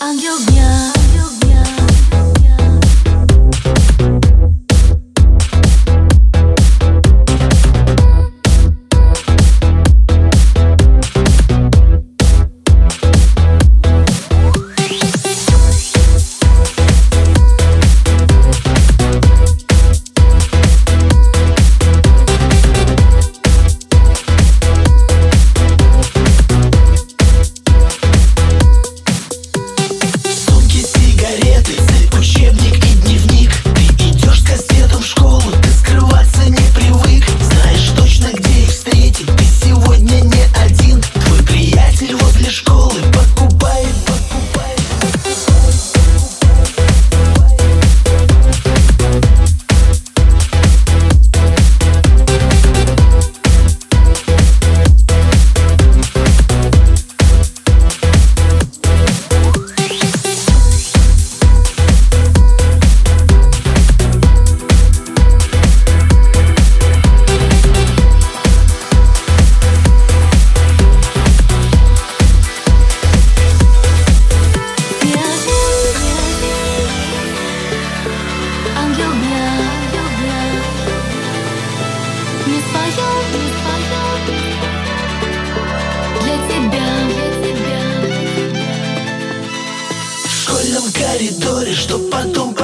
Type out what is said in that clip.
ангел дня. Коридоре, чтоб потом